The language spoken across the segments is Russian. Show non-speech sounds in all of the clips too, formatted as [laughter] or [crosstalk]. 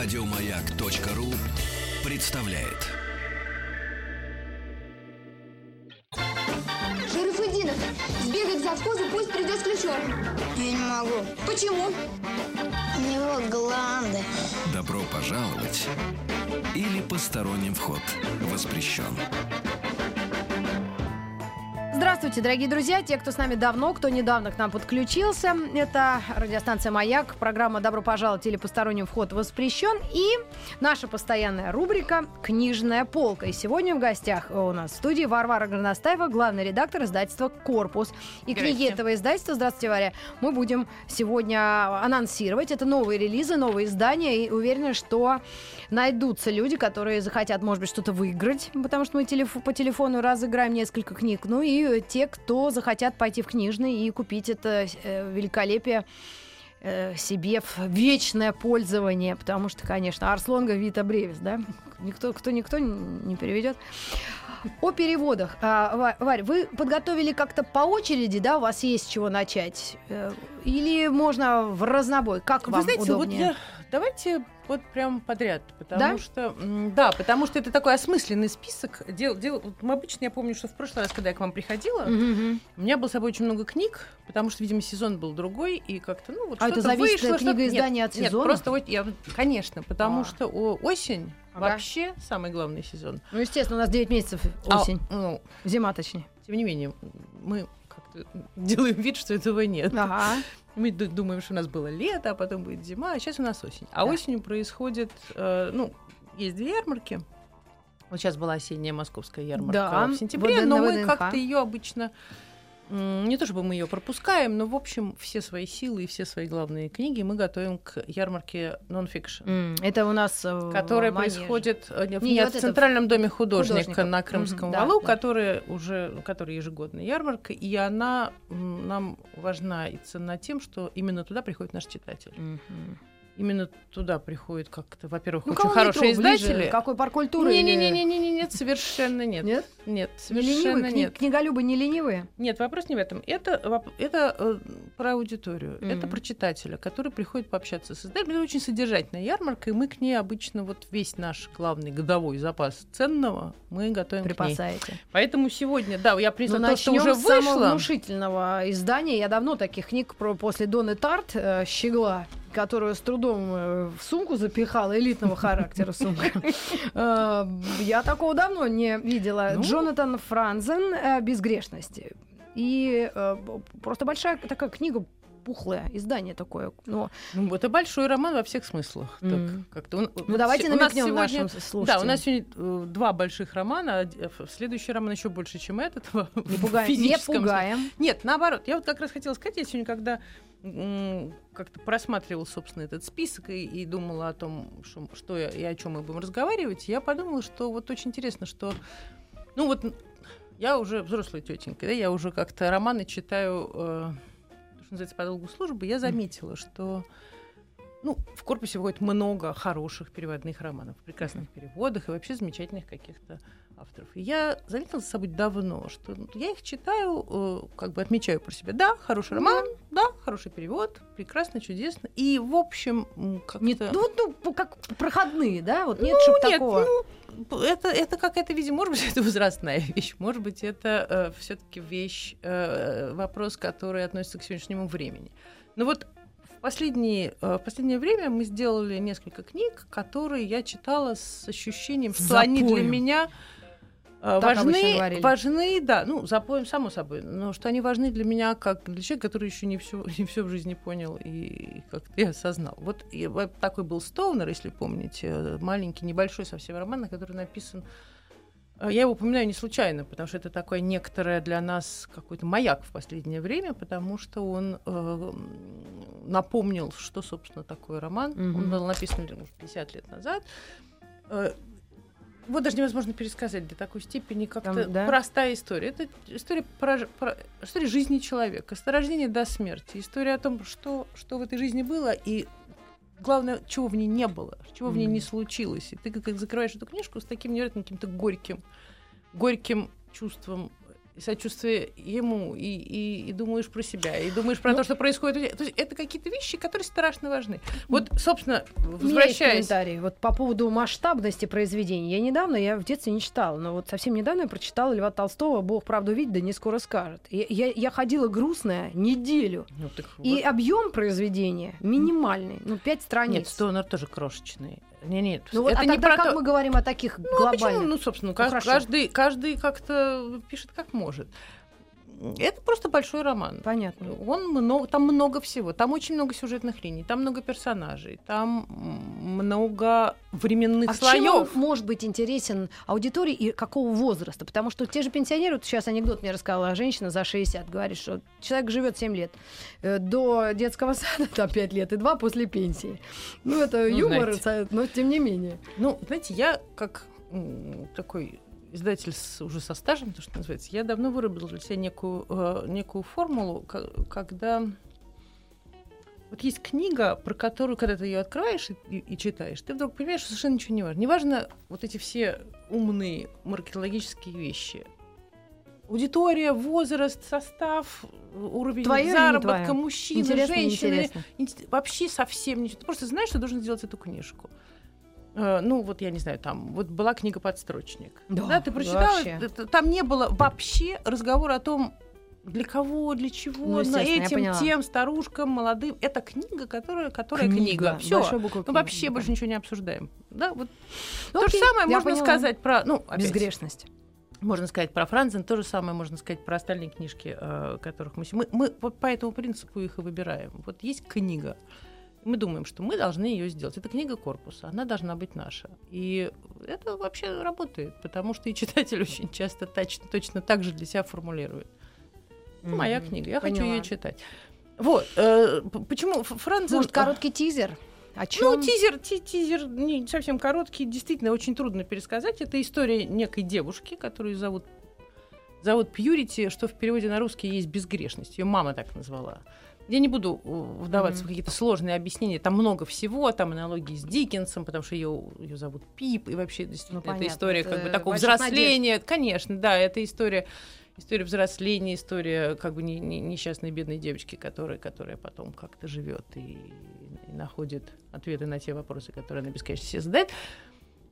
Радиомаяк.ру представляет. Шарафудинов, сбегай к завхозу, пусть придет с ключом. Я не могу. Почему? У него гланды. Добро пожаловать или посторонним вход воспрещен. Здравствуйте, дорогие друзья, те, кто с нами давно, кто недавно к нам подключился. Это радиостанция «Маяк», программа «Добро пожаловать» или «Посторонний вход воспрещен» и наша постоянная рубрика «Книжная полка». И сегодня в гостях у нас в студии Варвара Горностаева, главный редактор издательства «Корпус». И книги этого издательства, здравствуйте, Варя, мы будем сегодня анонсировать. Это новые релизы, новые издания, и уверена, что найдутся люди, которые захотят, может быть, что-то выиграть, потому что мы телеф- по телефону разыграем несколько книг. Ну и те, кто захотят пойти в книжный и купить это э, великолепие э, себе в вечное пользование, потому что, конечно, Арслонга Вита Бревис, да, никто, кто никто не переведет. О переводах. А, Варь, вы подготовили как-то по очереди, да, у вас есть чего начать? Или можно в разнобой? Как Вы вам знаете, удобнее? вот я, давайте вот прям подряд, потому Да? что да, потому что это такой осмысленный список. Дел, дел, вот мы обычно, я помню, что в прошлый раз, когда я к вам приходила, Мгм. у меня было с собой очень много книг, потому что, видимо, сезон был другой, и как-то, ну, вот А это что-то зависит вышло, что-то- книгоиздания нет, от Нет, сезона? просто, вот я, конечно, потому А. что о- осень Ага. вообще самый главный сезон. Ну, естественно, у нас 9 месяцев А, осень. ну, Зима, точнее. тем не менее, мы как-то делаем вид, что этого нет. Ага. [laughs] Мы ду- думаем, что у нас было лето, а потом будет зима, а сейчас у нас осень. А Да. осенью происходит, э, ну, есть две ярмарки. Вот сейчас была осенняя московская ярмарка Да, в сентябре, ВДН но мы как-то ее обычно не то чтобы мы ее пропускаем, но в общем все свои силы и все свои главные книги мы готовим к ярмарке нон-фикшн. М, Это у нас э, Которая Манеже. происходит э, в, Не, нет, вот в это Центральном доме художника, художников. на Крымском да, валу, да. которая уже, которая ежегодная ярмарка, и она нам важна и ценна тем, что именно туда приходит наш читатель. Мгм. Именно туда приходит как-то, во-первых, Ну, очень хорошие метро ближе? издатели. Какой парк культуры? или- Не-не-не-не-не, нет, совершенно нет. Нет? Нет, Не ленивые? совершенно Кни- нет. Книголюбы не ленивые? Нет, вопрос не в этом. Это, это э, про аудиторию, это Мгм. про читателя, который приходит пообщаться с издателем. Это очень содержательная ярмарка, и мы к ней обычно вот весь наш главный годовой запас ценного мы готовим к ней. Припасаете. Поэтому сегодня, да, я принесла Ну, то, что уже с самого вышло. внушительного издания. Я давно таких книг про после Доны Тарт э, «Щегла», которую с трудом э, в сумку запихала, элитного характера сумка. [laughs] Э, Я такого давно не видела. Ну. Джонатан Франзен э, «Безгрешности». И просто большая такая книга, пухлое издание такое. Но, Ну, это большой роман во всех смыслах. Так, Мгм. как-то он- ну, давайте намекнем сегодня- нашим слушателям. Да, у нас сегодня э, два больших романа. а, Следующий роман еще больше, чем этот. [laughs] не пугаем. Не физическом смысле. пугаем. Нет, наоборот. Я вот как раз хотела сказать, я сегодня, когда как-то просматривала, собственно, этот список и, и думала о том, что, что я- и о чем мы будем разговаривать, я подумала, что вот очень интересно, что, ну вот, я уже взрослая тетенька, да, я уже как-то романы читаю, э, что называется, по долгу службы, я заметила, что ну, в корпусе выходит много хороших переводных романов, прекрасных переводах и вообще замечательных каких-то авторов. И я заметила за собой давно, что ну, я их читаю, э, как бы отмечаю про себя. Да, хороший роман, да, хороший перевод, прекрасно, чудесно. И, в общем, как-то... Не- ну, вот, ну, как проходные, да? Вот нет, Ну, чтоб нет, такого. ну, это, это какая-то, видимо, может быть, [laughs] это возрастная вещь, может быть, это все-таки вещь, э, вопрос, который относится к сегодняшнему времени. Но вот в, последние, э, в последнее время мы сделали несколько книг, которые я читала с ощущением, что они для меня э, Так обычно важны, важны, да, ну, запоем, само собой, но что они важны для меня как для человека, который еще не все, не все в жизни понял и как-то и осознал. Вот и такой был Стоунер, если помните, э, маленький, небольшой совсем роман, который написан э, я его упоминаю не случайно, потому что это такое некоторое для нас какой-то маяк в последнее время, потому что он э, напомнил, что, собственно, такое роман. Мгм. Он был написан может, 50 лет назад. Его даже невозможно пересказать до такой степени, как-то да? простая история. Это история, про, про- история жизни человека, с рождения до смерти. История о том, что, что в этой жизни было, и главное, чего в ней не было, чего в ней не случилось. И ты как закрываешь эту книжку с таким невероятным каким-то горьким, горьким чувством и сочувствие ему, и, и, и думаешь про себя, и думаешь про Ну, то, что происходит. То есть это какие-то вещи, которые страшно важны. Вот, собственно, возвращаясь... комментарий. Вот по поводу масштабности произведений. Я недавно, я в детстве не читала, но вот совсем недавно я прочитала Льва Толстого «Бог правду видит, да не скоро скажет». Я, я, я ходила грустная неделю. Ну, так И вот. объем произведения минимальный. Ну, пять страниц. Нет, Стонер тоже крошечный. Не, нет, Ну, вот, это а не тогда про как то... мы говорим о таких Ну, а почему? глобальных? Ну, собственно, хорошо. каждый, каждый как-то пишет как может. Это просто большой роман. Понятно. Он много, там много всего. Там очень много сюжетных линий, там много персонажей, там много временных А чем он слоев. может быть интересен аудитории и какого возраста? Потому что те же пенсионеры, вот сейчас анекдот мне рассказала женщина за 60, говорит, что человек живет 7 лет, э, до детского сада [laughs] там 5 лет и 2 после пенсии. Ну, это Ну, юмор, знаете. но тем не менее. Ну, знаете, я как такой издатель с, уже со стажем, то, что называется, я давно выработал для себя некую, э, некую формулу, когда вот есть книга, про которую, когда ты ее открываешь и, и- и читаешь, ты вдруг понимаешь, что совершенно ничего не важно. Неважно вот эти все умные маркетологические вещи. Аудитория, возраст, состав, уровень не заработка, неинтересно. Инте- Вообще совсем ничего. Ты просто знаешь, что должен сделать эту книжку. Э, Ну, вот я не знаю, там вот была книга «Подстрочник». Да, ты прочитала, вообще. там не было вообще разговора о том, для кого, для Ну, чего, на естественно, я этим, тем, старушкам, молодым. Это книга, которая, которая книга. Все. Большой буквой Мы книга. вообще больше ничего не обсуждаем. Да, вот Ну, то окей, же самое можно поняла. сказать про, ну, опять, Безгрешность. можно сказать про Франзен, то же самое можно сказать про остальные книжки, э, которых мы, мы... Мы вот по этому принципу их и выбираем. Вот есть книга. Мы думаем, что мы должны ее сделать. Это книга корпуса, она должна быть наша. И это вообще работает, потому что и читатель [laughs] очень часто точно, точно так же для себя формулирует. Ну, Моя книга, я хочу Поняла. ее читать. Вот. э, почему Ф- Франзен... Может, короткий тизер? О чем? Ну, тизер, ти- тизер не совсем короткий, действительно очень трудно пересказать. Это история некой девушки, которую зовут зовут Пьюрити, что в переводе на русский есть безгрешность. Ее мама так назвала. Я не буду э, вдаваться Мгм. в какие-то сложные объяснения. Там много всего, там аналогии с Диккенсом, потому что ее, ее зовут Пип, и вообще действительно Ну, это понятно, история это как бы такого взросления. Конечно, да, это история история взросления, история как бы не- не- несчастной бедной девочки, которая, которая потом как-то живет и, и находит ответы на те вопросы, которые она бесконечно себе задает.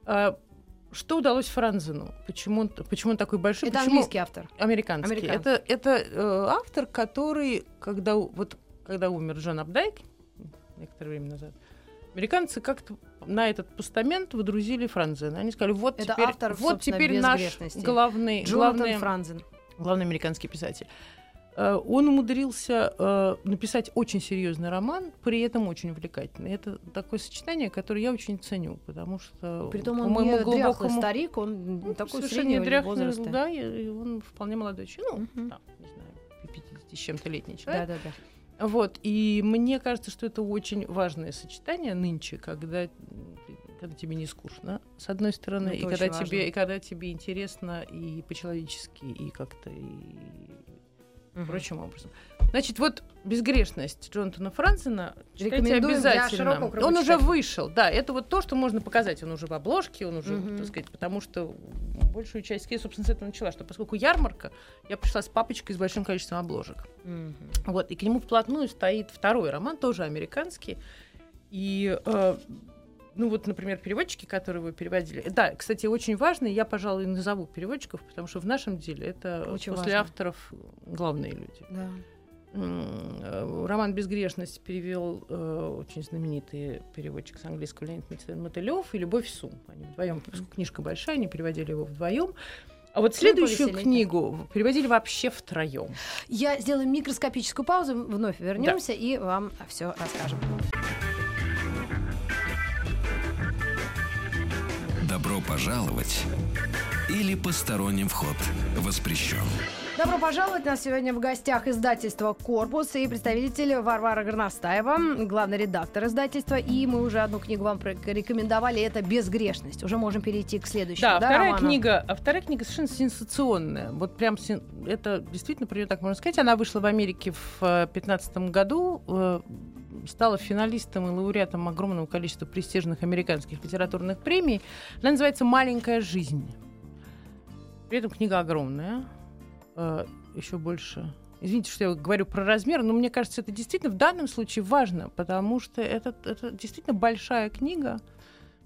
А, что удалось Франзену? Почему, он- почему он такой большой? Это почему английский автор. американский? Американский. Это, это э, автор, который, когда, вот, когда умер Джон Абдайк некоторое время назад, американцы как-то на этот постамент выдрузили Франзена. Они сказали, вот Это теперь, автор, вот теперь наш главный, Джонатан главный, Франзен. главный американский писатель. Э, Он умудрился э, написать очень серьезный роман, при этом очень увлекательный. Это такое сочетание, которое я очень ценю, потому что Притом по он моему не глубокому старик, он ну, такой совершенно дряхлый, возраста. да, и, он вполне молодой человек, ну, Мгм. там, не знаю, 50 с чем-то летний человек. Да, да, да. Вот, и мне кажется, что это очень важное сочетание нынче, когда, когда тебе не скучно, с одной стороны, Это и когда, важно. тебе, и когда тебе интересно и по-человечески, и как-то и Мгм. прочим образом. Значит, вот «Безгрешность» Джонатана Рекомендуем для обязательно. Он уже вышел, да, это вот то, что можно показать. Он уже в обложке, он уже, Мгм. так сказать, потому что большую часть, я, собственно, с этого начала, что поскольку ярмарка, я пришла с папочкой с большим количеством обложек. Мгм. Вот, и к нему вплотную стоит второй роман, тоже американский. И, э, ну вот, например, переводчики, которые вы переводили. Да, кстати, очень важно, я, пожалуй, назову переводчиков, потому что в нашем деле это Очень после важно. авторов главные люди. Да. Э, Роман «Безгрешность» перевел э, очень знаменитый переводчик с английского Леонид Мотылев и Любовь Сум. Они вдвоем, книжка большая, они переводили его вдвоем. А вот следующую книгу переводили вообще втроем. Я сделаю микроскопическую паузу, вновь вернемся и вам все расскажем. Добро пожаловать или посторонним вход воспрещен. Добро пожаловать! У нас сегодня в гостях издательство «Корпус» и представитель Варвара Горностаева, главный редактор издательства. И мы уже одну книгу вам рекомендовали, это «Безгрешность». Уже можем перейти к следующему, Да, да, вторая книга, а вторая книга совершенно сенсационная. Вот прям сен- это действительно про нее так можно сказать. Она вышла в Америке в 2015 году, э, стала финалистом и лауреатом огромного количества престижных американских литературных премий. Она называется «Маленькая жизнь». При этом книга огромная. э, еще больше. Извините, что я говорю про размер, но мне кажется, это действительно в данном случае важно, потому что это, это действительно большая книга.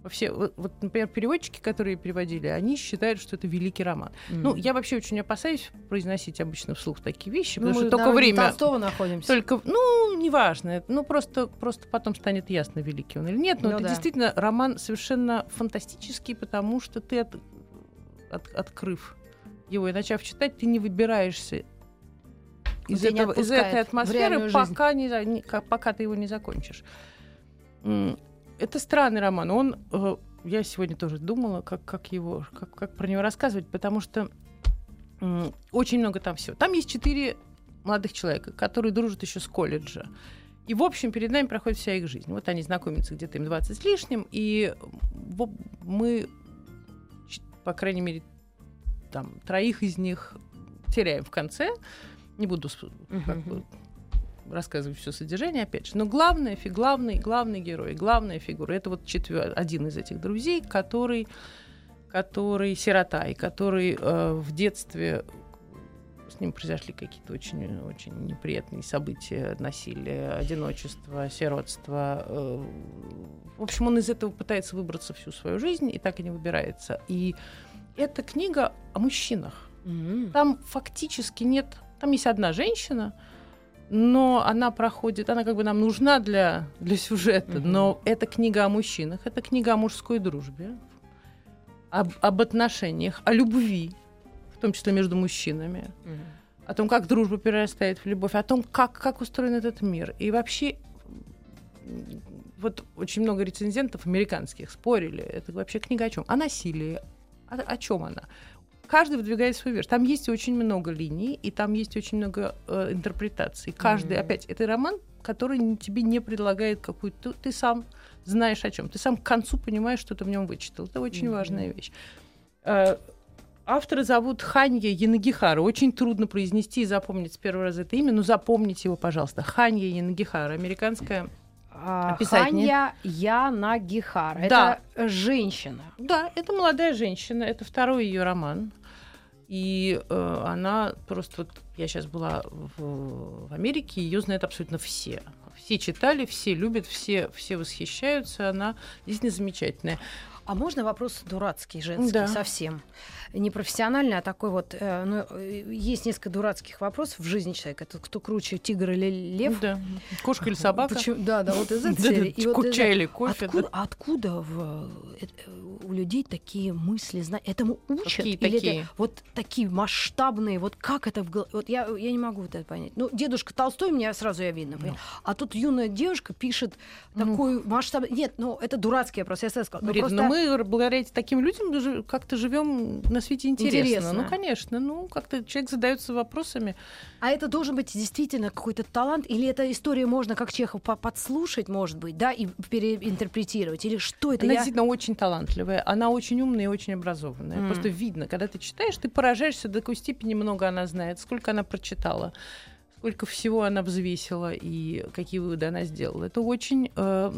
Вообще, вот, вот, например, переводчики, которые переводили, они считают, что это великий роман. Ну, я вообще очень опасаюсь произносить обычно вслух такие вещи, Ну, потому мы что только время. Толстого находимся. Только, ну, неважно, ну, просто, просто потом станет ясно, великий он или нет. Но Ну это да. действительно роман совершенно фантастический, потому что ты, от- от- открыв его и начав читать, ты не выбираешься из, тебя этого, из этой атмосферы, пока, не, пока ты его не закончишь. Это странный роман. Он, э, я сегодня тоже думала, как, как его, как, как про него рассказывать, потому что очень много там всего. Там есть четыре молодых человека, которые дружат еще с колледжа. И, в общем, перед нами проходит вся их жизнь. Вот они знакомятся где-то им 20 с лишним, и мы, по крайней мере, там, троих из них теряем в конце. Не буду как бы рассказывать все содержание, опять же. Но главное, главный, главный герой, главная фигура, это вот четвер... один из этих друзей, который, который сирота, и который э, в детстве с ним произошли какие-то очень, очень неприятные события, насилие, одиночество, сиротство. э, В общем, он из этого пытается выбраться всю свою жизнь и так и не выбирается. И эта книга о мужчинах. М. Там фактически нет... Там есть одна женщина, но она проходит... Она как бы нам нужна для, для сюжета, Мгм. но это книга о мужчинах, это книга о мужской дружбе, об, об отношениях, о любви, в том числе между мужчинами, Мгм. о том, как дружба перерастает в любовь, о том, как, как устроен этот мир. И вообще, вот очень много рецензентов американских спорили, это вообще книга о чем? О насилии. О, о чем она? Каждый выдвигает свою версию. Там есть очень много линий, и там есть очень много э, интерпретаций. Каждый, Мгм. опять, это роман, который тебе не предлагает какую-то... Ты сам знаешь о чем. Ты сам к концу понимаешь, что ты в нем вычитал. Это очень Мгм. важная вещь. Э, Автора зовут Ханья Янагихара. Очень трудно произнести и запомнить с первого раза это имя, но запомните его, пожалуйста. Ханья Янагихара, американская. А, Описательница. Ханья Янагихар. Да. Это женщина. Да, это молодая женщина, это второй ее роман. И э, она просто вот я сейчас была в, в Америке, ее знают абсолютно все. Все читали, все любят, все, все восхищаются. Она действительно замечательная. А можно вопрос дурацкий, женский, Да. совсем? Не профессиональный, а такой вот... э, ну, э, есть несколько дурацких вопросов в жизни человека. Это кто круче, тигр или лев? Да. Кошка или собака? Почему- Да, да, вот из этой серии. И вот чай или кофе. Откуда, да. откуда в, э, у людей такие мысли, этому учат? Какие Или такие? это вот такие масштабные, вот как это в голове? Вот я, я не могу вот это понять. Ну, дедушка Толстой, мне сразу я видно. понимаешь? А тут юная девушка пишет Ну. такой масштаб... Нет, ну, это дурацкий вопрос, я сразу сказала. Ну, Рита, просто- но мы благодаря таким людям как-то живем на свете интересно. Интересно. Ну, конечно. Ну, как-то человек задается вопросами. А это должен быть действительно какой-то талант? Или эта история можно, как Чехов, по- подслушать, может быть, да, и переинтерпретировать? Или что это? Она Я- действительно очень талантливая, она очень умная и очень образованная. М. Просто видно, когда ты читаешь, ты поражаешься, до какой степени много она знает, сколько она прочитала, сколько всего она взвесила и какие выводы она сделала. Это очень э,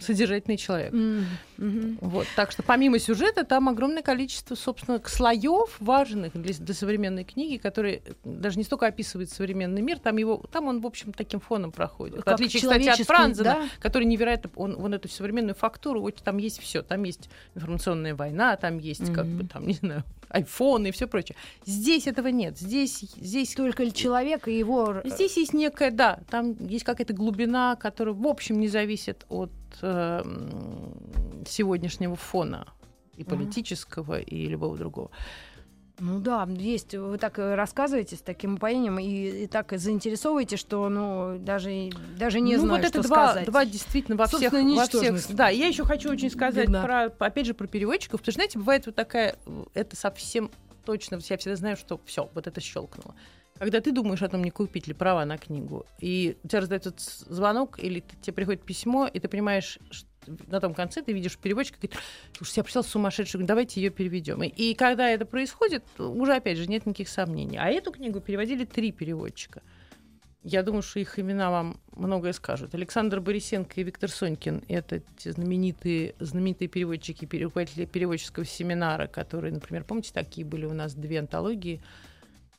содержательный человек. Мгм. Вот, так что помимо сюжета там огромное количество, собственно, слоев важных для, для современной книги, которые даже не столько описывают современный мир, там его, там он в общем таким фоном проходит. В Как отличие, кстати, от Франзена, да? который невероятно, он, он эту современную фактуру, вот там есть все, там есть информационная война, там есть как бы там не знаю айфон и все прочее. Здесь этого нет, здесь здесь Только человек и его... Здесь есть некая, да, там есть какая-то глубина, которая, в общем, не зависит от э, сегодняшнего фона и политического, и любого другого. Ну да, есть. Вы так э, рассказываете с таким упоением и, и так заинтересовываете, что ну даже, даже не ну, знаю, вот что это два, сказать. два действительно во всех, Собственно, во всех. Да, я еще хочу очень сказать Беда. про, опять же, про переводчиков. Потому что, знаете, бывает вот такая, э, это совсем точно, я всегда знаю, что все, вот это щелкнуло. Когда ты думаешь о том, не купить ли права на книгу, и у тебя раздается звонок, или тебе приходит письмо, и ты понимаешь, что на том конце ты видишь переводчика, говорит, слушай, я пришел сумасшедший, давайте ее переведем. И, и когда это происходит, уже опять же нет никаких сомнений. А эту книгу переводили три переводчика. Я думаю, что их имена вам многое скажут. Александр Борисенко и Виктор Сонькин — это те знаменитые, знаменитые переводчики, пере- руководители переводческого семинара, которые, например, помните, такие были у нас две антологии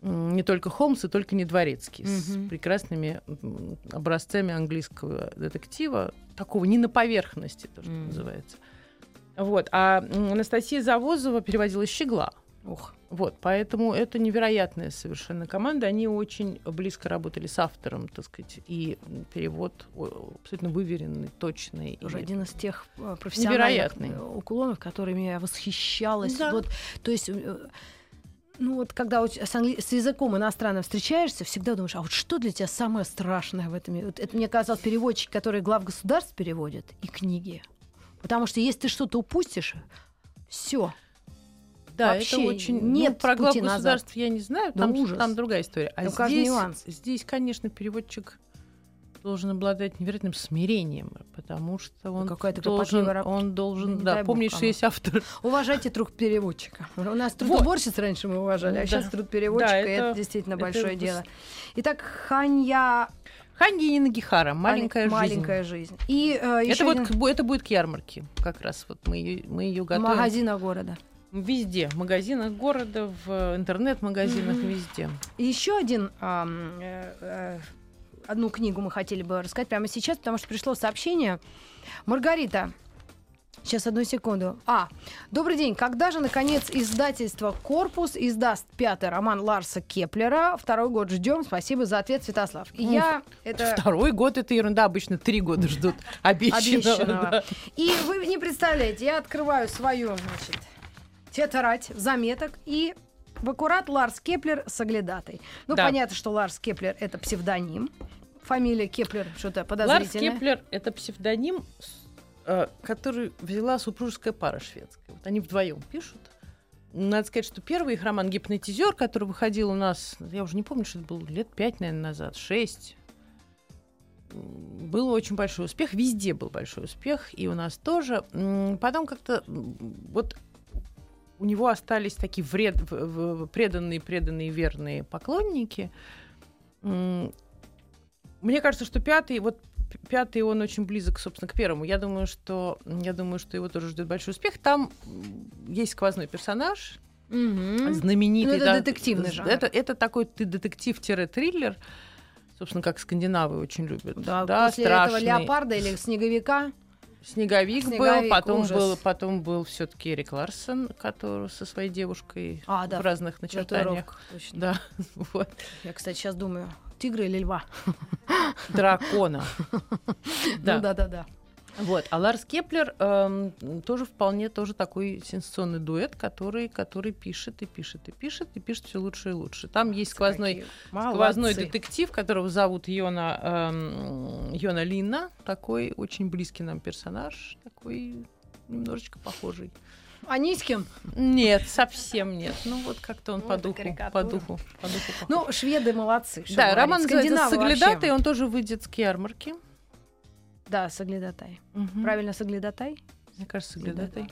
не только Холмс и только не Дворецкий, с Мгм. прекрасными образцами английского детектива, такого не на поверхности, то, что Мгм. называется. Вот. А Анастасия Завозова переводила «Щегла». Ух. Вот, поэтому это невероятная совершенно команда. Они очень близко работали с автором, так сказать, и перевод абсолютно выверенный, точный. Тоже и- один из тех э, профессиональных э, уклонов, которыми я восхищалась. Да. Вот, то есть, э, ну вот когда с, англи- с языком иностранным встречаешься, всегда думаешь, а вот что для тебя самое страшное в этом? Вот это мне казалось переводчики, которые глав государств переводят, и книги. Потому что если ты что-то упустишь, все. Да, Вообще это очень... нет ну, про глав назад. государств я не знаю, Да там, ужас. там другая история. А Там здесь, нюанс. здесь, конечно, переводчик должен обладать невероятным смирением, потому что он какая-то должен, он должен, не да, помнить, что есть автор. Уважайте труд переводчика. У нас труд Вот. раньше мы уважали, а Да. сейчас труд переводчика, Да, и это, это- действительно это большое выс- дело. Итак, Ханья Ханги Нагихара, маленькая жизнь. маленькая жизнь. И э, Это, вот, один это будет к ярмарке, как раз вот мы ее, мы ее готовим. магазинах города. Везде, в магазинах города, в интернет-магазинах, Мгм. везде. И еще один э, э, одну книгу мы хотели бы рассказать прямо сейчас, потому что пришло сообщение. Маргарита, сейчас одну секунду. А, добрый день. Когда же, наконец, издательство «Корпус» издаст пятый роман Ларса Кеплера? Второй год ждем. Спасибо за ответ, Святослав. И Ух, я... Это... Второй год это ерунда, обычно три года ждут [laughs] обещанного. Обещанного. да. И вы не представляете, я открываю свою, значит, тетрадь заметок и в аккурат Ларс Кеплер «Соглядатай». Ну, Да. понятно, что Ларс Кеплер — это псевдоним. Фамилия Кеплер что-то Ларс подозрительное. Кеплер — это псевдоним, э, который взяла супружеская пара шведская. Вот они вдвоем пишут. Надо сказать, что первый их роман «Гипнотизер», который выходил у нас, я уже не помню, что это было лет пять, наверное, назад, шесть, был очень большой успех, везде был большой успех, и у нас тоже. Потом как-то вот у него остались такие вред, преданные, преданные, верные поклонники. Мне кажется, что пятый, вот пятый, он очень близок, собственно, к первому. Я думаю, что я думаю, что его тоже ждет большой успех. Там есть сквозной персонаж, Мгм. знаменитый. Ну, это да, детективный жанр. Это, это такой ты детектив-триллер, собственно, как скандинавы очень любят. Да, Да, после страшный. этого леопарда или снеговика. Снеговик, Снеговик, был, потом ужас. был, потом был все-таки Эрик Ларсон, который со своей девушкой А, да, в разных начертаниях. Точно. Да, [laughs] вот. Я, кстати, сейчас думаю, тигра или льва? [laughs] Дракона. [laughs] Да. Ну, да-да-да. Вот. А Ларс Кеплер эм, тоже вполне тоже такой сенсационный дуэт, который, который пишет и пишет и пишет и пишет все лучше и лучше. Там есть сквозной, сквозной детектив, которого зовут Йона, эм, Йона Линна, такой очень близкий нам персонаж, такой немножечко похожий. Анискин? Нет, совсем нет. Ну вот как-то он Ну, по духу, по духу, по духу. Ну, шведы молодцы. да, говорить. роман называется. «Соглядатай», он тоже выйдет с ярмарки. Да, Соглядатай. Мгм. Правильно, Соглядатай? Мне кажется, «Соглядатай».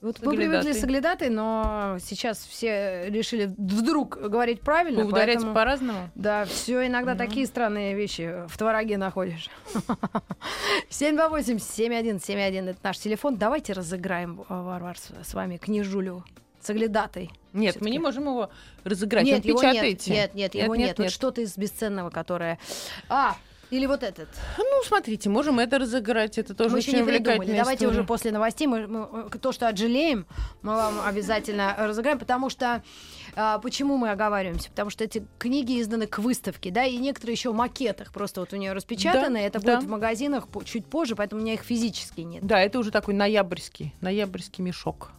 Вот мы привыкли соглядатой, но сейчас все решили вдруг говорить правильно. Ударять поэтому- по-разному. Да, все иногда Мгм. такие странные вещи в твороге находишь. [laughs] 728-7171 это наш телефон. Давайте разыграем, а, Варвар, с вами книжулю соглядатой. Нет, Всё-таки. мы не можем его разыграть. Нет, Он его нет, печатаете. нет, нет, его Нет, нет. нет, Вот нет. что-то из бесценного, которое... А, или вот этот. Ну, смотрите, можем это разыграть. Это тоже мы еще очень не придумали. увлекательная Давайте история. уже после новостей мы, мы, э, то, что отжалеем, мы вам обязательно разыграем, потому что а, почему мы оговариваемся? Потому что эти книги изданы к выставке, да, и некоторые еще в макетах просто вот у нее распечатаны. Да, это да. будет в магазинах по- чуть позже, поэтому у меня их физически нет. Да, это уже такой ноябрьский, ноябрьский мешок.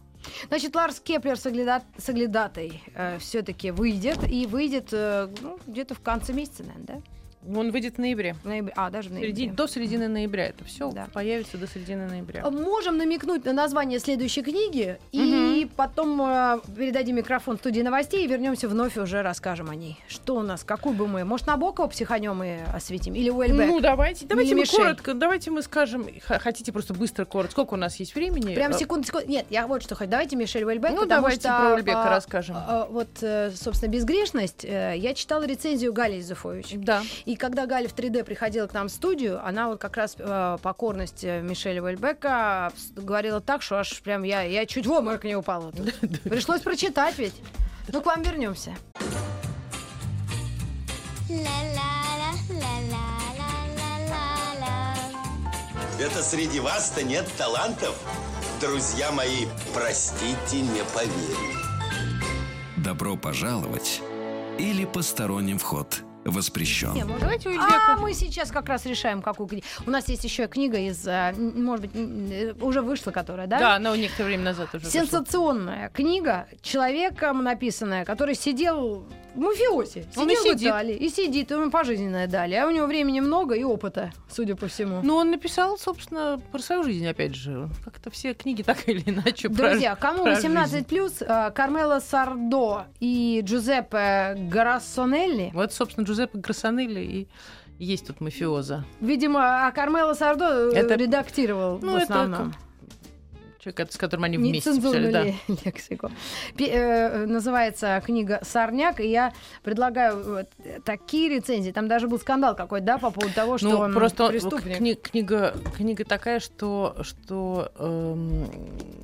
Значит, Ларс Кеплер с «Соглядатай» все-таки выйдет, и выйдет э, ну, где-то в конце месяца, наверное, да? Он выйдет в ноябре. В ноябре. А, даже в ноябре. Середине- до середины ноября. Это все Да. появится до середины ноября. Можем намекнуть на название следующей книги и потом э, передадим микрофон в студии новостей и вернемся вновь уже расскажем о ней. Что у нас, какую бы мы, может, Набокова психанем и осветим? Или Уэльбек? Ну, давайте, давайте мы Мишель. коротко, давайте мы скажем, хотите просто быстро, коротко, сколько у нас есть времени? Прям Э, секунду, секунду. Нет, я вот что хочу. Давайте Мишель Уэльбек, Ну, давайте что, про Уэльбека а, расскажем. а, вот, э, собственно, «Безгрешность». э, Я читала рецензию Гали Юзефович. Да. И когда Галя в 3D приходила к нам в студию, она вот как раз э, покорность э, Мишеля Уэльбека с- говорила так, что аж прям я, я чуть в обморок не упала. [laughs] тут. Пришлось прочитать ведь. Ну, к вам вернемся. Это среди вас-то нет талантов? Друзья мои, простите, не поверю. Добро пожаловать или посторонним вход воспрещен. Не, может, Давайте у А мы сейчас как раз решаем, какую книгу. У нас есть еще книга из, а, может быть, э, уже вышла, которая, да? Да, она у некоторое время назад уже вышла. Сенсационная книга, человеком написанная, который сидел в мафиозе. Он и Сидел в сидит. Италии и сидит, ему пожизненное дали. А у него времени много и опыта, судя по всему. Ну, он написал, собственно, про свою жизнь, опять же. Как-то все книги [laughs] так или иначе про- Друзья, кому про 18 плюс, Кармела Сардо и Джузеппе Грассонелли. Вот, собственно, Джузеппе Грассанелли и есть тут мафиоза. Видимо, а Кармела Сардо э, Это- редактировал Ну, в это основном. Человек, с которым они вместе писали, да. [laughs] ле- лексику. Пе- э, называется книга «Сорняк», и я предлагаю вот, э, такие рецензии. Там даже был скандал какой-то, да, по поводу того, что ну, он просто преступник. кни- книга, книга такая, что, что эм,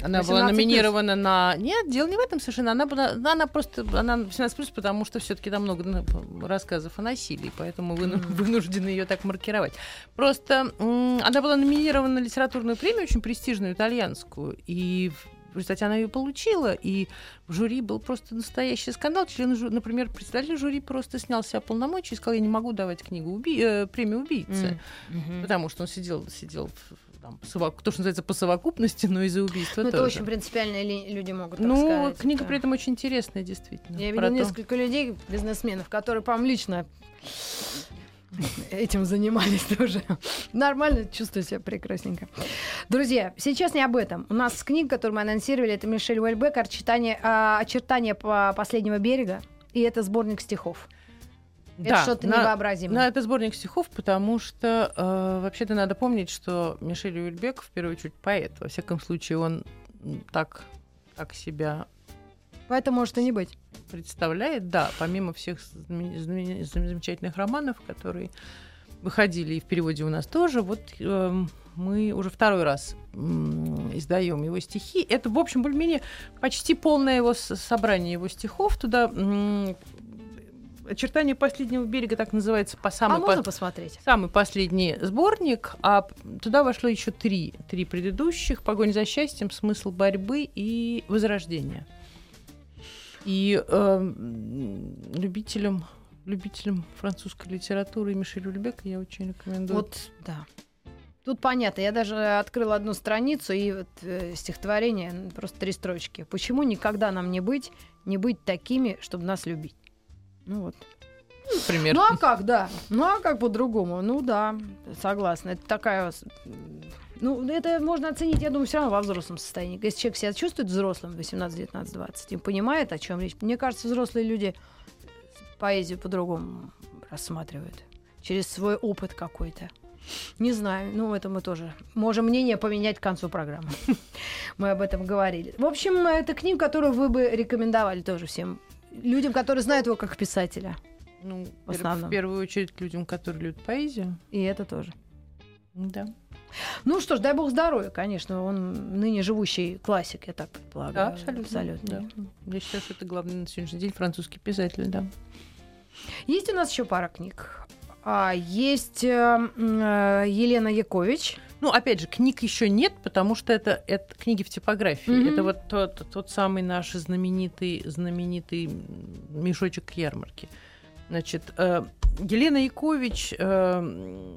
она 18+. была номинирована на... Нет, дело не в этом совершенно. Она, была, она просто... Она 18+, потому что все таки там много ну, рассказов о насилии, поэтому выну- вынуждены ее так маркировать. Просто м, она была номинирована на литературную премию, очень престижную итальянскую, и в результате она ее получила, и в жюри был просто настоящий скандал. Член, жю- например, председатель жюри просто снял себя полномочия и сказал, я не могу давать книгу уби... э, премию убийцы, Мгм. потому что он сидел, сидел в- там, по совок- то, что называется, по совокупности, но и за убийство Ну, это очень принципиальные ли- люди могут ну, сказать. книга да. при этом очень интересная, действительно. Я видела то- несколько людей, бизнесменов, которые, по-моему, лично этим занимались [laughs] тоже. Нормально, чувствую себя прекрасненько. Друзья, сейчас не об этом. У нас книга, которую мы анонсировали, это Мишель Уэльбек «Очертания, а, «Очертания по последнего берега». И это сборник стихов. Это что-то на- невообразимое. на- это сборник стихов, потому что э, вообще-то надо помнить, что Мишель Уильбек в первую очередь поэт. Во всяком случае, он так, так себя Поэтому может и не быть. представляет, да, помимо всех замечательных романов, которые выходили и в переводе у нас тоже, вот эм, мы уже второй раз м, издаем его стихи. Это, в общем, более-менее почти полное его собрание его стихов. Туда м, очертания последнего берега, так называется, по А самой можно по- посмотреть? самый последний сборник, а туда вошло еще три, три предыдущих: "Погонь за счастьем", "Смысл борьбы" и "Возрождение". И эм, любителям любителям французской литературы Мишель Ульбека я очень рекомендую. Вот, да. Тут понятно. Я даже открыла одну страницу и вот, э, стихотворение, ну, просто три строчки. Почему никогда нам не быть, не быть такими, чтобы нас любить? Ну вот. например. Ну а как, да? Ну а как по-другому? Ну да, согласна. Это такая... Ну, это можно оценить, я думаю, все равно во взрослом состоянии. Если человек себя чувствует взрослым, 18, 19, 20, и понимает, о чем речь. Мне кажется, взрослые люди поэзию по-другому рассматривают. Через свой опыт какой-то. Не знаю, ну это мы тоже можем мнение поменять к концу программы. [laughs] Мы об этом говорили. В общем, это книга, которую вы бы рекомендовали тоже всем людям, которые знают его как писателя. Ну, в основном. в первую очередь людям, которые любят поэзию. И это тоже. Да. Ну что ж, дай бог здоровья, конечно. Он ныне живущий классик, я так предполагаю. Да, абсолютно. Абсолютно. Да. Я считаю, что это главный на сегодняшний день французский писатель, да. Есть у нас еще пара книг. А, есть э, э, Елена Якович. Ну, опять же, книг еще нет, потому что это, это книги в типографии. Мгм. Это вот тот, тот самый наш знаменитый, знаменитый мешочек к ярмарке. Значит, э, Елена Якович э,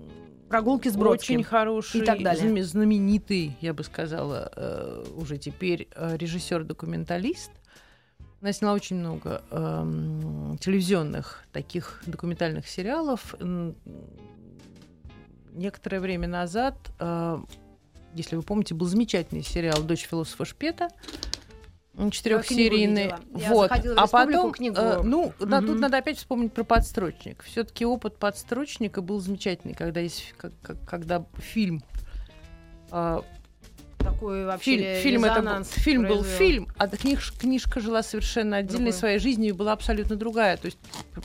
Прогулки с Бродским. очень хороший, и так далее. знаме- знаменитый, я бы сказала, э, уже теперь э, режиссер-документалист. Она сняла очень много эм, телевизионных таких документальных сериалов. Некоторое время назад, э, если вы помните, был замечательный сериал «Дочь философа Шпета», четырехсерийный. Вот. А потом, книгу. э, ну, да, тут надо опять вспомнить про подстрочник. Все-таки опыт подстрочника был замечательный, когда есть, как- как- когда фильм а, Такой вообще Фильм, фильм, это фильм был фильм, а книж- книжка жила совершенно отдельной Другой. своей жизнью и была абсолютно другая. То есть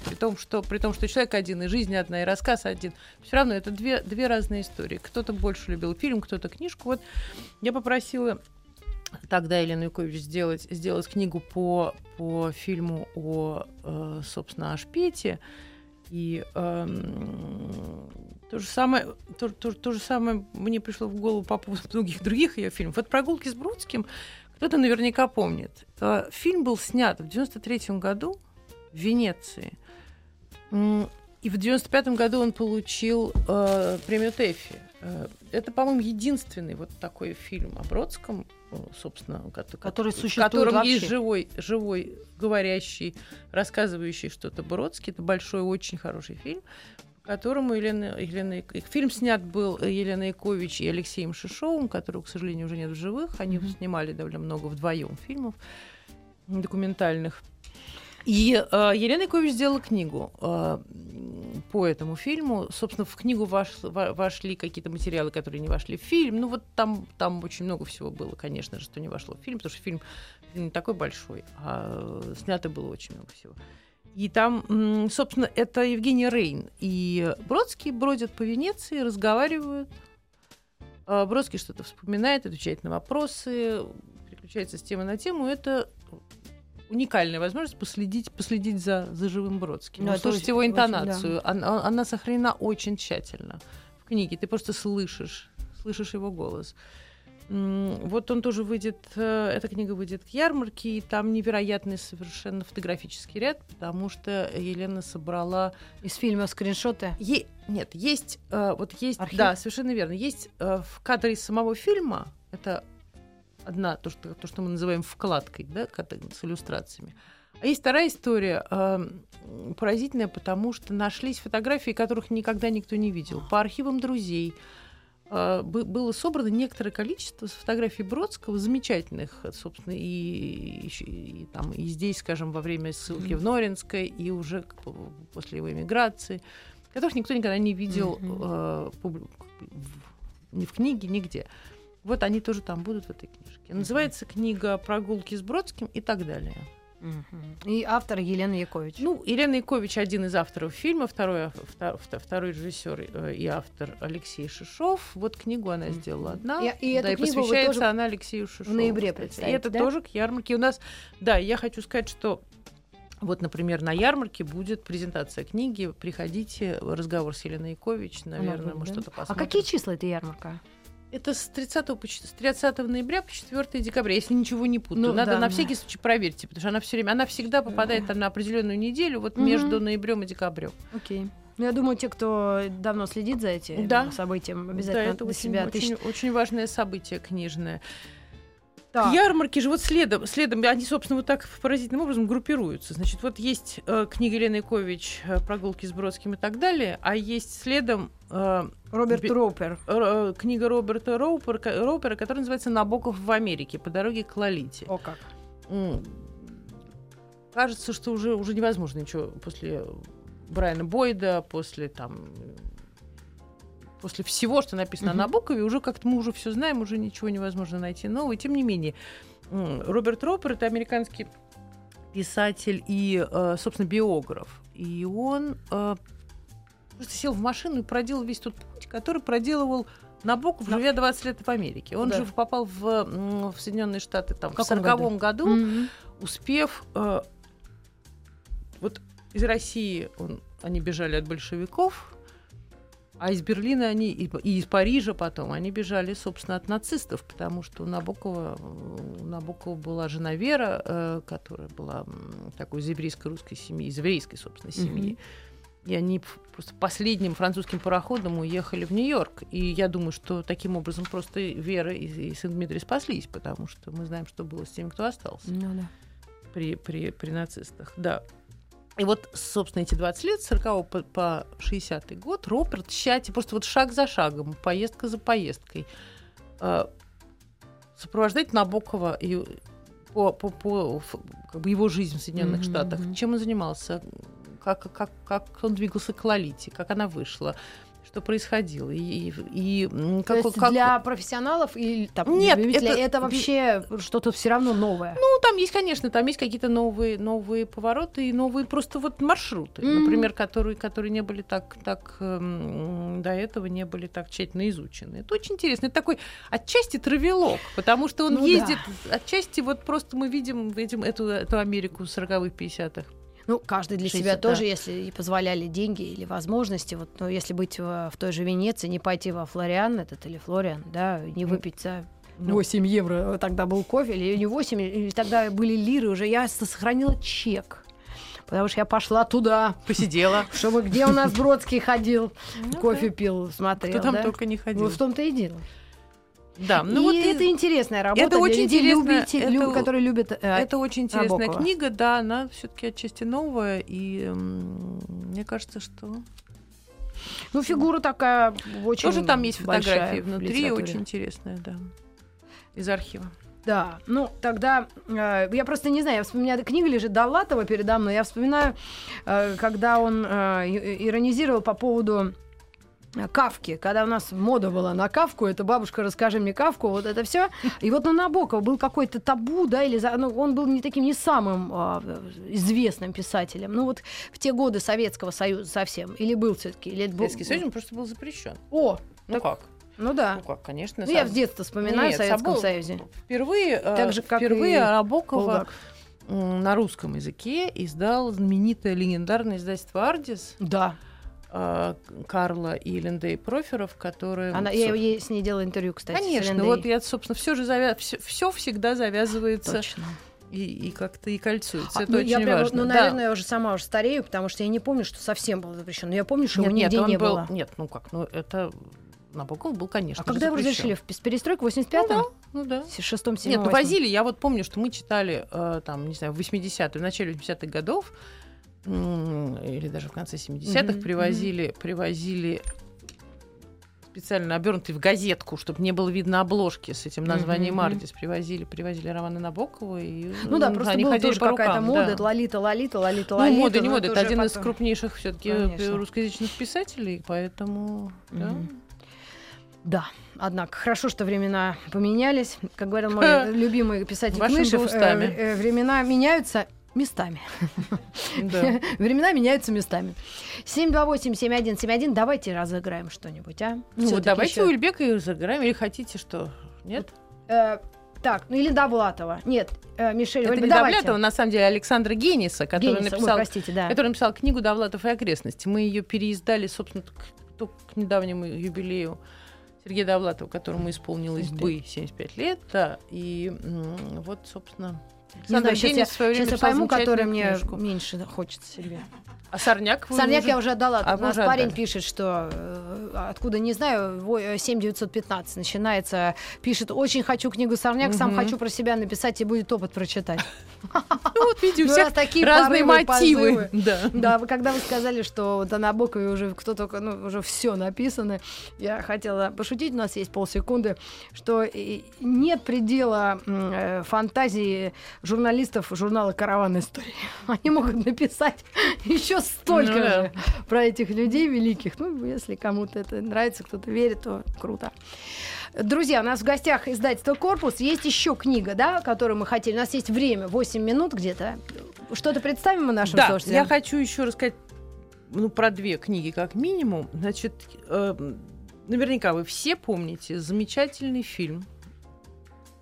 при том, что, при том, что человек один, и жизнь одна, и рассказ один, все равно это две, две разные истории. Кто-то больше любил фильм, кто-то книжку. Вот я попросила тогда Елену Яковлевич сделать, сделать книгу по, по фильму о, э, собственно, о Шпете. И эм, то же самое, то, то, то же самое мне пришло в голову по поводу многих других ее фильмов. Вот прогулки с Бродским кто-то наверняка помнит. Э, Фильм был снят в 93 году в Венеции. И в 95 году он получил э, премию ТЭФИ. Э, Это, по-моему, единственный вот такой фильм о Бродском, э, собственно, кото- Который в существует вообще. есть живой, живой, говорящий, рассказывающий что-то Бродский. Это большой, очень хороший фильм, которому Елена, Елена фильм снят был Еленой Якович и Алексеем Шишовым, которого, к сожалению, уже нет в живых. Они Мгм. снимали довольно много вдвоем фильмов документальных. И э, Елена Яковлевич сделала книгу э, по этому фильму. Собственно, в книгу ваш- во- вошли какие-то материалы, которые не вошли в фильм. Ну вот там, там очень много всего было, конечно же, что не вошло в фильм, потому что фильм не такой большой, а э, снято было очень много всего. И там, собственно, это Евгений Рейн и Бродский бродят по Венеции, разговаривают. А Бродский что-то вспоминает, отвечает на вопросы, переключается с темы на тему. Это уникальная возможность последить, последить за, за живым Бродским. Да, Услышать очень- его очень, интонацию. Она, она сохранена очень тщательно в книге. Ты просто слышишь, слышишь его голос. Вот он тоже выйдет, э, эта книга выйдет к ярмарке, и там невероятный совершенно фотографический ряд, потому что Елена собрала Из фильма скриншоты. Е- нет, есть, э, вот есть, Архив? да, совершенно верно, есть э, в кадре из самого фильма, это одна, то, что, то, что мы называем вкладкой, да, с иллюстрациями. А есть вторая история, э, поразительная, потому что нашлись фотографии, которых никогда никто не видел. По архивам друзей э, бы- было собрано некоторое количество фотографий Бродского, замечательных, собственно, и, ещё- и там, и здесь, скажем, во время ссылки в Норинской, и уже после его эмиграции, которых никто никогда не видел э, публи- ни в книге, нигде. Вот они тоже там будут в этой книжке. Называется книга «Прогулки с Бродским» и так далее. И автор Елена Якович. Ну, Елена Якович один из авторов фильма, второй, втор- втор- второй режиссер э, и автор Алексей Шишов. Вот книгу она сделала одна. И- и да, и посвящается она Алексею Шишову. ноябре кстати. И это да? тоже к ярмарке. У нас, да, я хочу сказать, что вот, например, на ярмарке будет презентация книги. Приходите, разговор с Еленой Якович, наверное, будет, мы да? что-то А посмотрим. какие числа эта ярмарка? Это с 30, по, с 30 ноября по 4 декабря, если ничего не путаю. Ну, Надо да, на да. всякий случай проверьте, потому что она все время, она всегда попадает там на определенную неделю, вот Мгм. между ноябрем и декабрем. Окей. Ну, я думаю, те, кто давно следит за этим Да. событием, да, обязательно это для очень, себя очень, очень важное событие книжное. Так. Ярмарки же вот следом, следом, они, собственно, вот так поразительным образом группируются. Значит, вот есть э, книга Елены Якович э, «Прогулки с Бродским» и так далее, а есть следом э, Роберт Би- Роупер. э, книга Роберта Роупера, ко- Роупера, которая называется «Набоков в Америке. По дороге к Лолите». О как. М, Кажется, что уже, уже невозможно ничего после Брайана Бойда, после там после всего, что написано Мгм. на Набокове, уже как-то мы уже все знаем, уже ничего невозможно найти нового. Тем не менее, Роберт Ропер это американский писатель и, э, собственно, биограф. И он э, просто сел в машину и проделал весь тот путь, который проделывал Набоков, На- живя 20 лет в Америке. Он Да. же попал в, в Соединенные Штаты там, в каком 1940 году, Мгм. успев э, вот из России он, они бежали от большевиков, а из Берлина они и, и из Парижа потом они бежали, собственно, от нацистов, потому что у Набокова, у Набокова была жена Вера, э, которая была такой из еврейской русской семьи, из еврейской, собственно, семьи. И они просто последним французским пароходом уехали в Нью-Йорк. И я думаю, что таким образом просто Вера и, и сын Дмитрий спаслись, потому что мы знаем, что было с теми, кто остался Ну да. при, при, при нацистах, да. И вот, собственно, эти 20 лет, с 40 по, по 60 год, Роберт тщательно, просто вот шаг за шагом, поездка за поездкой, э, сопровождать Набокова и по, по, по как бы его жизнь в Соединенных Мгм, Штатах, чем он занимался, как, как, как он двигался к Лолите, как она вышла, что происходило. И, и, и, м, То как, есть как- для профессионалов и там, Нет, это- это, вообще что-то все равно новое. Ну, там есть, конечно, там есть какие-то новые, новые повороты и новые просто вот маршруты, Мгм. например, которые, которые не были так, так эм, до этого не были так тщательно изучены. Это очень интересно. Это такой отчасти травелок, потому что он Ну да. ездит отчасти вот просто мы видим, видим эту, эту Америку 40-х, 50-х. Ну, каждый для Жизнь, себя да. тоже, если и позволяли деньги или возможности. Вот, ну, если быть в, в той же Венеции, не пойти во Флориан этот или Флориан, да, не выпить за Ну. 8 евро тогда был кофе, или не 8, или тогда были лиры уже. Я сохранила чек. Потому что я пошла туда, Посидела. [laughs] чтобы где у нас Бродский ходил, Ну кофе пил, смотрел. Кто там да? только не ходил. Вот в том-то и дело. Да, и ну вот это и- интересная работа это очень людей, любите- лю- это- которые любят э, Это очень интересная Набокова. книга, да, она все-таки отчасти новая, и м, мне кажется, что Ну, фигура такая очень тоже там есть фотографии внутри, очень интересная, да, из архива. Да, ну тогда э, я просто не знаю, я вспоминаю, книга лежит Довлатова передо мной, я вспоминаю, э, когда он э, и- иронизировал по поводу Кавки, когда у нас мода была на Кавку, это бабушка, расскажи мне Кавку, вот это все. И вот на Набокова был какой-то табу, да, или ну, он был не таким не самым а, известным писателем. Ну вот в те годы Советского Союза совсем, или был все-таки, или был- Советский Союз он просто был запрещен. О, Ну Так- как? ну да. Ну как, конечно. Ну, я сам- в детстве вспоминаю Нет, в Советском собой- Союзе. Впервые, э, Так же, как впервые и Набокова Булгак. на русском языке издал знаменитое легендарное издательство «Ардис» Да. Э, Карла и Линдей Проферов, которые... Она, я ей- с ней делала интервью, кстати. Конечно, вот я, собственно, все же завя... все, всегда завязывается Точно. и, и как-то и кольцуется. А, Это ну, очень я прям, важно. ну, Да. наверное, я уже сама уже старею, потому что я не помню, что совсем было запрещено. Но я помню, что нет, его нет, нигде он не был, было. нет, ну как, ну это Набоков был, конечно. А когда его разрешили? В перестройку в 85-м? Ну да. В шестом, Нет, седьмом, ну восьмом? возили, я вот помню, что мы читали э, там, не знаю, в 80-е, в начале 80-х годов, или даже в конце 70-х, Мгм, привозили, привозили специально обернутый в газетку, чтобы не было видно обложки с этим названием мгм. Артис. Привозили, привозили романы Набокова. И, Ну да, просто они была тоже по какая-то рукам, мода, да. это Лолита, Лолита, Лолита, Ну, Лолита. мода, не мода, это один из потом- крупнейших все-таки Конечно. русскоязычных писателей, поэтому да. Мгм. Да, однако, хорошо, что времена поменялись. Как говорил мой [laughs] любимый писатель Вашими Кнышев, э, э, времена меняются местами. [laughs] Да. [laughs] Времена меняются местами. 728-7171, давайте разыграем что-нибудь, а? Ну, вот давайте ещё- Ульбека и разыграем, или хотите что? Нет? Э, Так, ну или Довлатова. Нет, э, Мишель, Это Ольга, не давайте. Довлатова, на самом деле Александра Гениса, который Гениса, ой, написал, простите, да. который написал книгу Довлатов и окрестности. Мы ее переиздали, собственно, к, к недавнему юбилею Сергея Довлатова, которому исполнилось 75. бы 75 лет. Да, и вот, собственно, Не знаю, сейчас я, сейчас я пойму, который мне книжку. меньше хочется себе. А Сорняк вы Сорняк уже- я уже отдала. А у нас уже парень отдали. пишет, что э, откуда не знаю, во- э, 7915 начинается, пишет, очень хочу книгу Сорняк, сам Мгм. хочу про себя написать и будет опыт прочитать. Ну, вот видите, у Ну, всех такие разные мотивы. Да. Да, вы- когда вы сказали, что о Набокове уже кто только, ну, уже все написано, я хотела пошутить, у нас есть полсекунды, что нет предела э, фантазии журналистов журнала «Караван истории». [laughs] Они могут написать [laughs] еще столько Ну же про этих людей великих. Ну, если кому-то это нравится, кто-то верит, то круто. Друзья, у нас в гостях издательство «Корпус». Есть еще книга, да, которую мы хотели. У нас есть время, 8 минут где-то. Что-то представим мы нашим Да, слушателям? я хочу еще рассказать ну, про две книги как минимум. Значит, э, наверняка вы все помните замечательный фильм.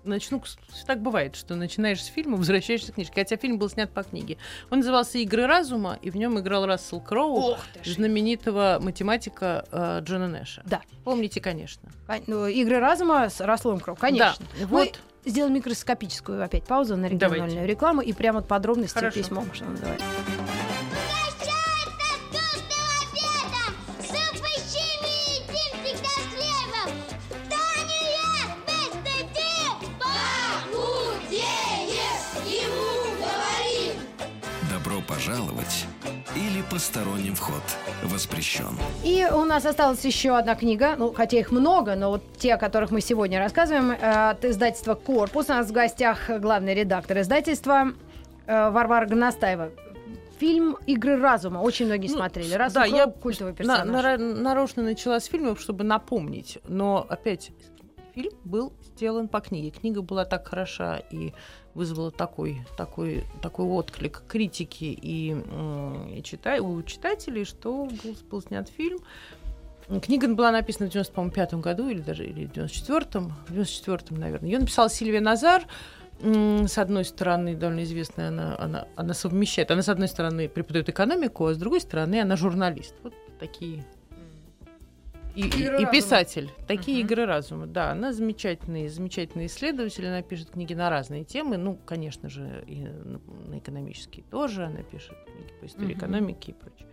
Начну, так бывает, что начинаешь с фильма, [laughs] возвращаешься к книжке. Хотя фильм был снят по книге. Он назывался «Игры разума», и в нем играл Рассел Кроу, знаменитого математика э, Джона Нэша. Да. Помните, конечно. Кон- ну, Игры разума с Расслом Кроу, конечно. Да, Мы вот. сделаем микроскопическую опять паузу на региональную Давайте. рекламу и прямо подробности Хорошо. письмом, что называется. Посторонним вход воспрещен. И у нас осталась еще одна книга, ну, хотя их много, но вот те, о которых мы сегодня рассказываем, э, от издательства «Корпус». У нас в гостях главный редактор издательства э, Варвара Гоностаева. Фильм «Игры разума». Очень многие Ну, смотрели. да, я культовый На- персонаж. нара- нарочно начала с фильма, чтобы напомнить. Но опять фильм был сделан по книге. Книга была так хороша и вызвала такой, такой, такой отклик критики и, и чита- у читателей, что был, был снят фильм. Книга была написана в 95 году или даже или в 94-м, в 94-м, наверное. Ее написала Сильвия Назар. с одной стороны, довольно известная, она, она, она совмещает. Она, с одной стороны, преподает экономику, а с другой стороны, она журналист. Вот такие. И, и- Игры и писатель. Такие Мгм. игры разума. Да, она замечательный, замечательный исследователь. Она пишет книги на разные темы. Ну, конечно же, и на, экономические тоже. Она пишет книги по истории Мгм. экономики и прочее.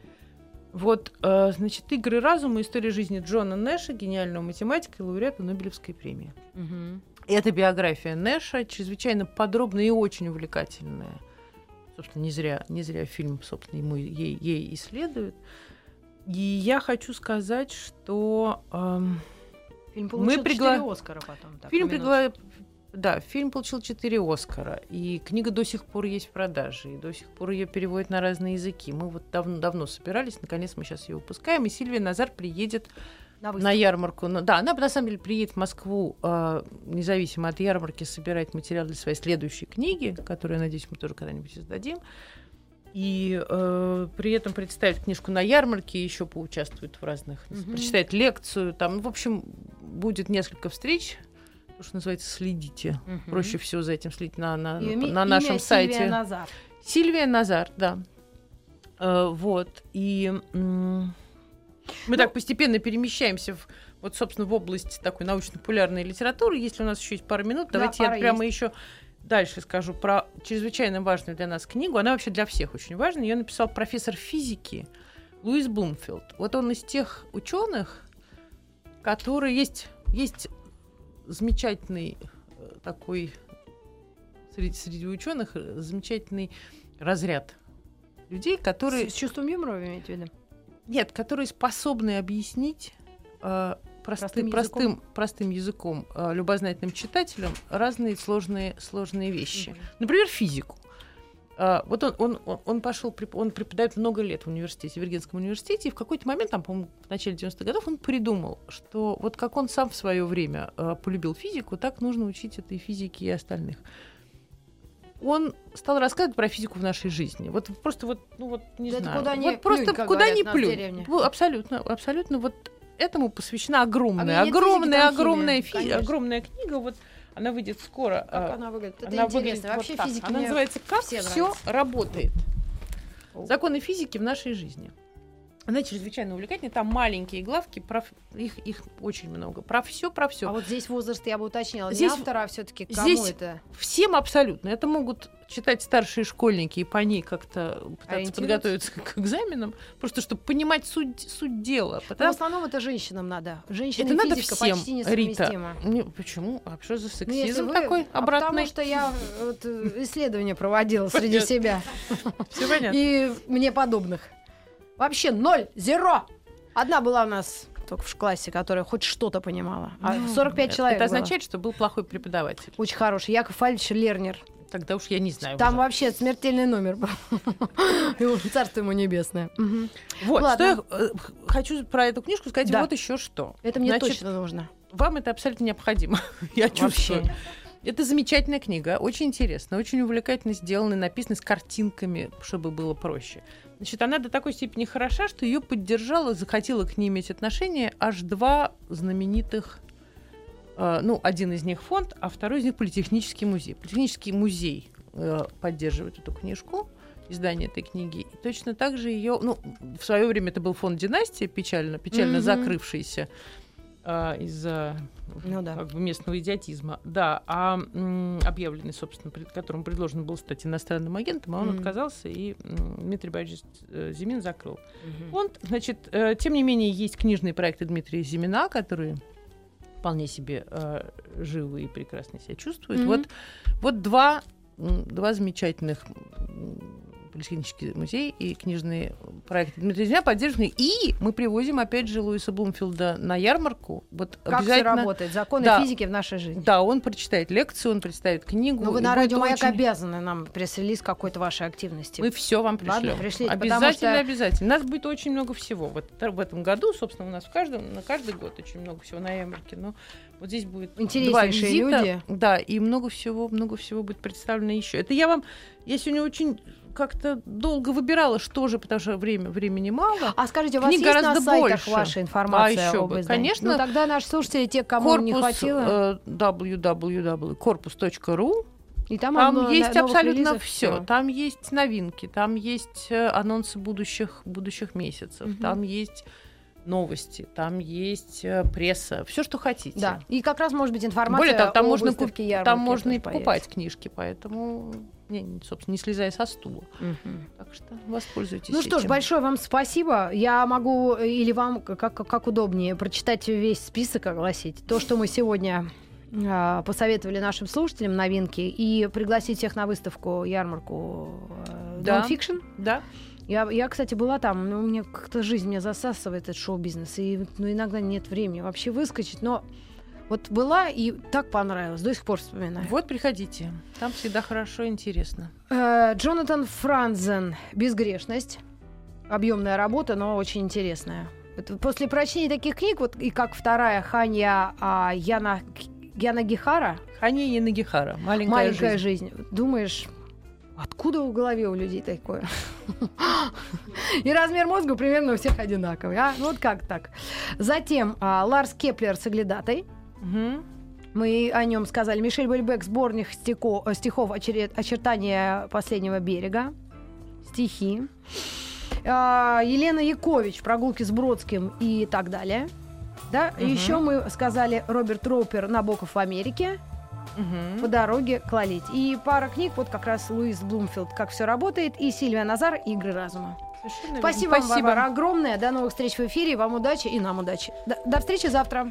Вот, э, значит, игры разума, история жизни Джона Нэша, гениального математика и лауреата Нобелевской премии. Мгм. Это биография Нэша, чрезвычайно подробная и очень увлекательная. Собственно, не зря, не зря фильм, собственно, ему ей, ей исследует. И я хочу сказать, что эм, Фильм Мы получил пригла- 4 Оскара потом. так, фильм пригла- Да, фильм получил 4 Оскара, и книга до сих пор есть в продаже, и до сих пор ее переводят на разные языки. Мы вот давно, давно собирались, наконец мы сейчас ее выпускаем, и Сильвия Назар приедет На на ярмарку. Ну, да, она на самом деле приедет в Москву, э, независимо от ярмарки, собирать материал для своей следующей книги, которую, я надеюсь, мы тоже когда-нибудь издадим. И э, при этом представит книжку на ярмарке, еще поучаствует в разных, Мгм. прочитает лекцию. Там, ну, в общем, будет несколько встреч. То, что называется, следите. Мгм. Проще всего за этим следить на, на, ми- на имя нашем сайте. Сильвия Назар. Сильвия Назар, да. Э, вот. И м, мы так постепенно перемещаемся в, вот, собственно, в область такой научно-популярной литературы. Если у нас еще есть пару минут, Да, давайте я пара прямо еще дальше скажу про чрезвычайно важную для нас книгу. Она вообще для всех очень важна. Ее написал профессор физики Луис Блумфилд. Вот он из тех ученых, которые есть, есть замечательный э, такой среди, среди ученых э, замечательный разряд людей, которые С, с чувством юмора вы имеете в виду? нет, которые способны объяснить э, Простым простым, простым, простым языком э, любознательным читателям разные сложные, сложные вещи. Например, физику. А, вот он, он, он, пошел, он преподает много лет в университете, в Виргинском университете, и в какой-то момент, там, по-моему, в начале 90-х годов, он придумал, что вот как он сам в свое время э, полюбил физику, так нужно учить этой физике и остальных. Он стал рассказывать про физику в нашей жизни. Вот просто вот, ну вот, не Да знаю. куда вот просто плюнь, куда говорят в плюнь. Абсолютно, абсолютно. Вот этому посвящена А огромная, огромная, огромная, фи- огромная книга. Вот она выйдет скоро. Как а, она выглядит? Это она интересно. выглядит Вообще вот так. физики Она называется «Как все все нравятся». работает». Законы физики в нашей жизни. Она чрезвычайно увлекательная. Там маленькие главки, про, их, их очень много. Про все, про все. А вот здесь возраст я бы уточнила. Здесь- не автора, а все-таки кому здесь это? Всем абсолютно. Это могут читать старшие школьники и по ней как-то пытаться подготовиться к экзаменам, просто чтобы понимать суть, суть дела. Но в Потому основном это женщинам надо. Женщина это надо физика всем, почти Рита. несовместимо. Не, почему? А что за Ну, сексизм вы- такой а обратный? потому что я э, вот, э, исследования проводила среди себя. Понятно. И мне подобных. Вообще ноль, зеро. Одна была у нас только в классе, которая хоть что-то понимала. А 45 человек Это было. означает, что был плохой преподаватель. Очень хороший. Яков Альевич Лернер. Тогда уж я не знаю. Там уже. вообще смертельный номер был. Царство ему небесное. Вот, что я э, хочу про эту книжку сказать Да. вот еще что. Это мне точно нужно. Вам это абсолютно необходимо. [laughs] Я чувствую. Это замечательная книга, очень интересная, очень увлекательно сделана, и написана с картинками, чтобы было проще. Значит, она до такой степени хороша, что ее поддержала, захотела к ней иметь отношение аж два знаменитых, э, ну, один из них фонд, а второй из них Политехнический музей. Политехнический музей э, поддерживает эту книжку, издание этой книги. И точно так же ее, ну, в свое время это был фонд «Династия», печально, печально Мгм. закрывшийся а, из-за Ну да. как бы местного идиотизма. Да, а м, объявленный, собственно, пред которому предложено было стать иностранным агентом, а он Мгм. отказался, и м, Дмитрий Борисович э, Зимин закрыл. Мгм. Фонд, значит, э, тем не менее, есть книжные проекты Дмитрия Зимина, которые вполне себе э, живы и прекрасно себя чувствуют. Мгм. Вот, вот два, два замечательных м, Политехнический музей и книжные проекты Дмитрия Зимина поддержаны. И мы привозим, опять же, Луиса Блумфилда на ярмарку. Вот Как все обязательно работает? Законы Да. физики в нашей жизни. да, он прочитает лекцию, он представит книгу. Ну, вы на радио Маяк очень- обязаны нам пресс-релиз какой-то вашей активности. Мы все вам Ладно, пришлем. пришлите, потому обязательно, что- обязательно. У нас будет очень много всего. Вот в этом году, собственно, у нас в каждом, на каждый год очень много всего на ярмарке. Но вот здесь будет два визита. люди. Да, и много всего, много всего будет представлено еще. Это я вам, я сегодня очень как-то долго выбирала, что же, потому что время, времени мало. А скажите, у вас Книг есть на гораздо сайтах больше. ваша информация А еще об бы, издании? конечно. Ну, тогда наши слушатели, те, кому не Корпус хватило... э, www.corpus.ru И там, Там одно- есть абсолютно все. Там есть новинки, там есть э, анонсы будущих, будущих месяцев, Мгм. там есть новости, там есть э, пресса, все, что хотите. Да. И как раз может быть информация Более того, там о можно, выставке, куп- ярмарке там можно и покупать книжки, поэтому, не, собственно, не слезая со стула. Мгм. Так что воспользуйтесь Ну что ж, этим. большое вам спасибо. Я могу э, или вам как, как удобнее прочитать весь список, огласить. То, что мы сегодня а, посоветовали нашим слушателям новинки и пригласить всех на выставку ярмарку э, Да. Nonfiction. Да, Я, я, кстати, была там, но у меня как-то жизнь меня засасывает этот шоу-бизнес, и ну, иногда нет времени вообще выскочить, но вот была и так понравилось, до сих пор вспоминаю. вот приходите, там всегда хорошо и интересно. Э, Джонатан Франзен «Безгрешность». Объемная работа, но очень интересная. После прочтения таких книг, вот и как вторая Ханья а, Яна, Яна Гихара Хани Янагихара, маленькая, «Маленькая жизнь. жизнь». Думаешь, откуда в голове у людей такое? [laughs] И размер мозга примерно у всех одинаковый. А? Ну Вот как так? Затем а, Ларс Кеплер «Соглядатай». Мгм. Мы о нем сказали. Мишель Уэльбек, сборник э, стихов «Очере- «Очертания последнего берега». Стихи. А, Елена Якович, «Прогулки с Бродским» и так далее. Да? Мгм. Еще мы сказали Роберт Роупер «Набоков в Америке» Мгм. по дороге к Лолите. И пара книг, вот как раз Луис Блумфилд «Как все работает» и Сильвия Назар «Игры разума». Совершенно верно. Спасибо, вам, Варвара, огромное. До новых встреч в эфире. Вам удачи и нам удачи. До, до встречи завтра.